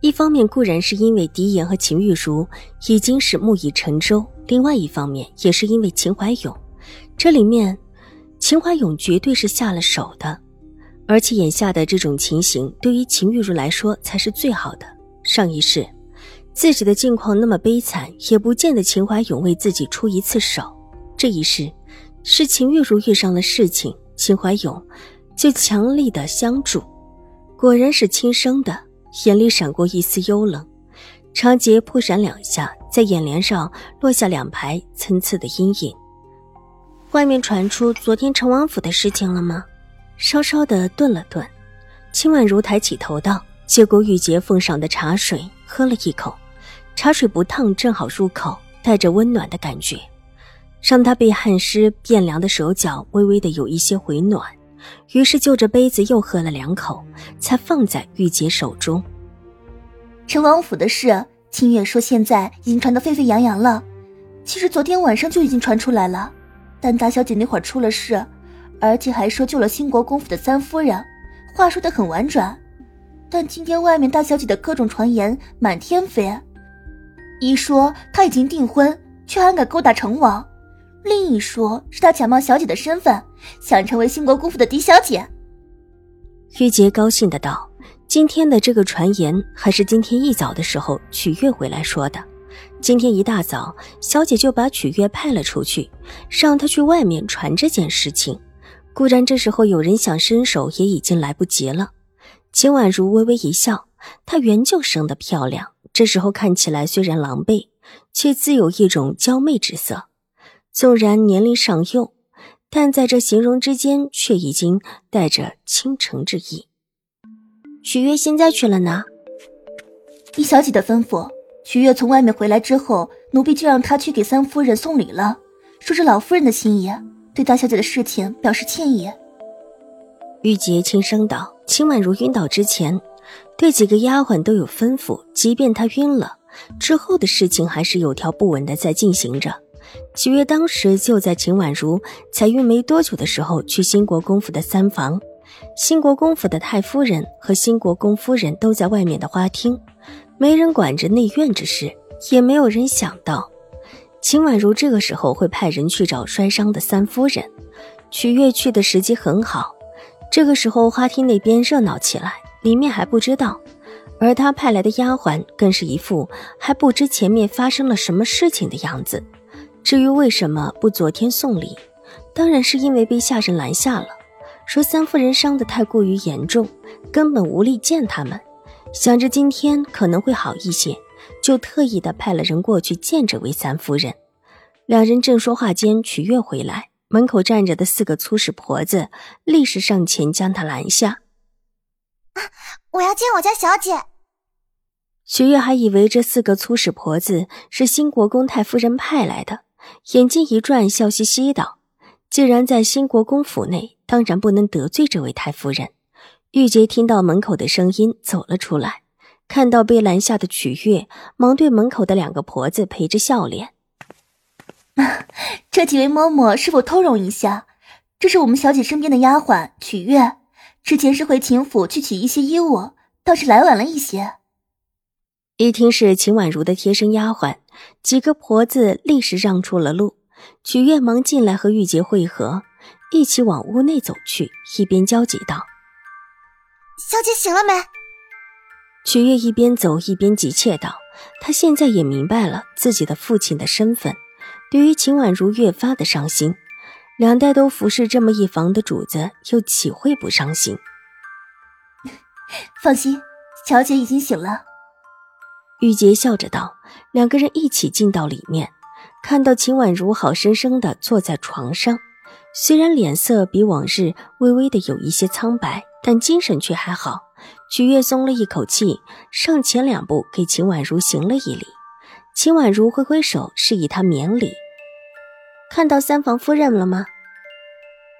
一方面固然是因为狄言和秦玉茹已经是木已成舟，另外一方面也是因为秦怀勇。这里面，秦怀勇绝对是下了手的，而且眼下的这种情形对于秦玉茹来说才是最好的。上一世，自己的境况那么悲惨，也不见得秦怀勇为自己出一次手。这一世，是秦玉茹遇上了事情，秦怀勇就强力的相助，果然是亲生的。眼里闪过一丝幽冷，长睫扑闪两下，在眼帘上落下两排参差的阴影。外面传出昨天成王府的事情了吗？稍稍的顿了顿，秦婉如抬起头道：“接过玉洁奉上的茶水，喝了一口，茶水不烫，正好入口，带着温暖的感觉，让他被汗湿变凉的手脚微微的有一些回暖。”于是就着杯子又喝了两口，才放在玉洁手中。陈王府的事，清月说现在已经传得沸沸扬扬了。其实昨天晚上就已经传出来了，但大小姐那会儿出了事，而且还说救了兴国公府的三夫人，话说的很婉转。但今天外面大小姐的各种传言满天飞，一说她已经订婚，却还敢勾搭成王。另一说是他假冒小姐的身份，想成为兴国公府的嫡小姐。玉洁高兴的道：“今天的这个传言，还是今天一早的时候曲月回来说的。今天一大早，小姐就把曲月派了出去，让他去外面传这件事情。固然这时候有人想伸手，也已经来不及了。”秦婉如微微一笑，她原就生得漂亮，这时候看起来虽然狼狈，却自有一种娇媚之色。纵然年龄尚幼，但在这形容之间却已经带着倾城之意。许月现在去了哪？依小姐的吩咐，许月从外面回来之后，奴婢就让她去给三夫人送礼了，说是老夫人的心意，对大小姐的事情表示歉意。玉洁轻声道：“秦婉如晕倒之前，对几个丫鬟都有吩咐，即便她晕了之后的事情，还是有条不紊的在进行着。”许月当时就在秦婉如才孕没多久的时候去兴国公府的三房，兴国公府的太夫人和兴国公夫人都在外面的花厅，没人管着内院之事，也没有人想到秦婉如这个时候会派人去找摔伤的三夫人。曲月去的时机很好，这个时候花厅那边热闹起来，里面还不知道，而他派来的丫鬟更是一副还不知前面发生了什么事情的样子。至于为什么不昨天送礼，当然是因为被下人拦下了，说三夫人伤得太过于严重，根本无力见他们。想着今天可能会好一些，就特意的派了人过去见这位三夫人。两人正说话间，曲月回来，门口站着的四个粗使婆子立时上前将她拦下。啊，我要见我家小姐。曲月还以为这四个粗使婆子是新国公太夫人派来的。眼睛一转，笑嘻嘻道：“既然在新国公府内，当然不能得罪这位太夫人。”玉洁听到门口的声音，走了出来，看到被拦下的曲月，忙对门口的两个婆子陪着笑脸：“ 这几位嬷嬷是否通融一下？这是我们小姐身边的丫鬟曲月，之前是回秦府去取一些衣物，倒是来晚了一些。”一听是秦婉如的贴身丫鬟。几个婆子立时让出了路，曲月忙进来和玉洁会合，一起往屋内走去，一边焦急道：“小姐醒了没？”曲月一边走一边急切道：“她现在也明白了自己的父亲的身份，对于秦婉如越发的伤心。两代都服侍这么一房的主子，又岂会不伤心？”放心，小姐已经醒了。玉洁笑着道。两个人一起进到里面，看到秦婉如好生生的坐在床上，虽然脸色比往日微微的有一些苍白，但精神却还好。曲月松了一口气，上前两步给秦婉如行了一礼。秦婉如挥挥手，示意他免礼。看到三房夫人了吗？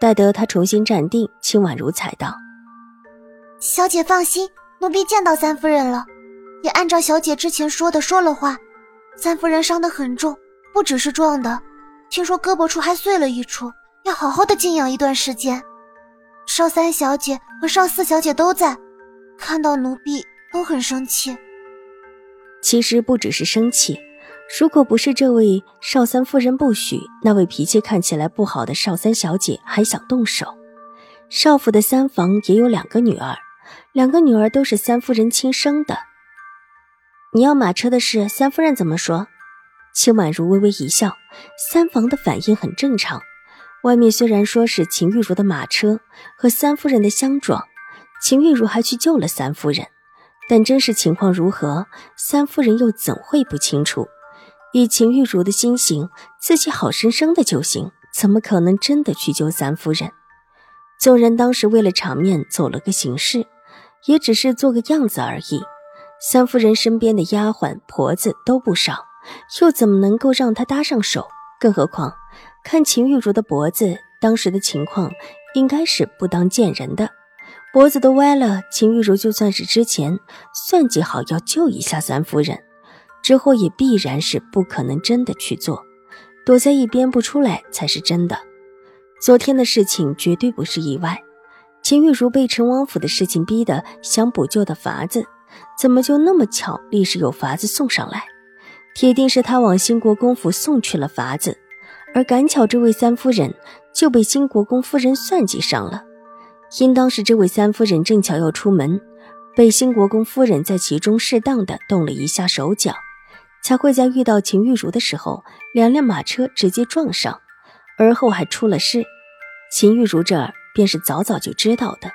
待得他重新站定，秦婉如才道：“小姐放心，奴婢见到三夫人了，也按照小姐之前说的说了话。三夫人伤得很重，不只是撞的，听说胳膊处还碎了一处，要好好的静养一段时间。少三小姐和少四小姐都在，看到奴婢都很生气。其实不只是生气。”如果不是这位少三夫人不许，那位脾气看起来不好的少三小姐还想动手。少府的三房也有两个女儿，两个女儿都是三夫人亲生的。你要马车的事，三夫人怎么说？秦婉如微微一笑，三房的反应很正常。外面虽然说是秦玉茹的马车和三夫人的相撞，秦玉茹还去救了三夫人，但真实情况如何，三夫人又怎会不清楚？以秦玉茹的心性，自己好生生的就行，怎么可能真的去救三夫人？纵然当时为了场面走了个形式，也只是做个样子而已。三夫人身边的丫鬟婆子都不少，又怎么能够让她搭上手？更何况，看秦玉茹的脖子，当时的情况应该是不当见人的，脖子都歪了。秦玉茹就算是之前算计好要救一下三夫人。之后也必然是不可能真的去做，躲在一边不出来才是真的。昨天的事情绝对不是意外，秦玉茹被陈王府的事情逼得想补救的法子，怎么就那么巧，立时有法子送上来？铁定是他往兴国公府送去了法子，而赶巧这位三夫人就被兴国公夫人算计上了，应当是这位三夫人正巧要出门，被兴国公夫人在其中适当的动了一下手脚。才会在遇到秦玉茹的时候，两辆马车直接撞上，而后还出了事。秦玉茹这儿便是早早就知道的，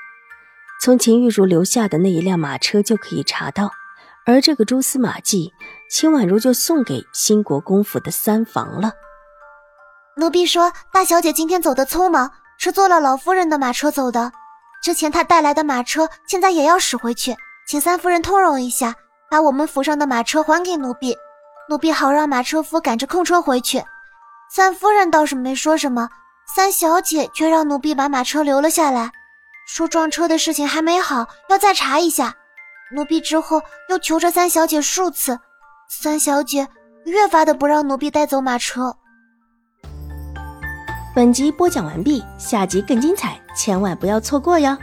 从秦玉茹留下的那一辆马车就可以查到。而这个蛛丝马迹，秦婉如就送给新国公府的三房了。奴婢说，大小姐今天走的匆忙，是坐了老夫人的马车走的。之前她带来的马车，现在也要驶回去，请三夫人通融一下，把我们府上的马车还给奴婢。奴婢好让马车夫赶着空车回去，三夫人倒是没说什么，三小姐却让奴婢把马车留了下来，说撞车的事情还没好，要再查一下。奴婢之后又求着三小姐数次，三小姐越发的不让奴婢带走马车。本集播讲完毕，下集更精彩，千万不要错过哟。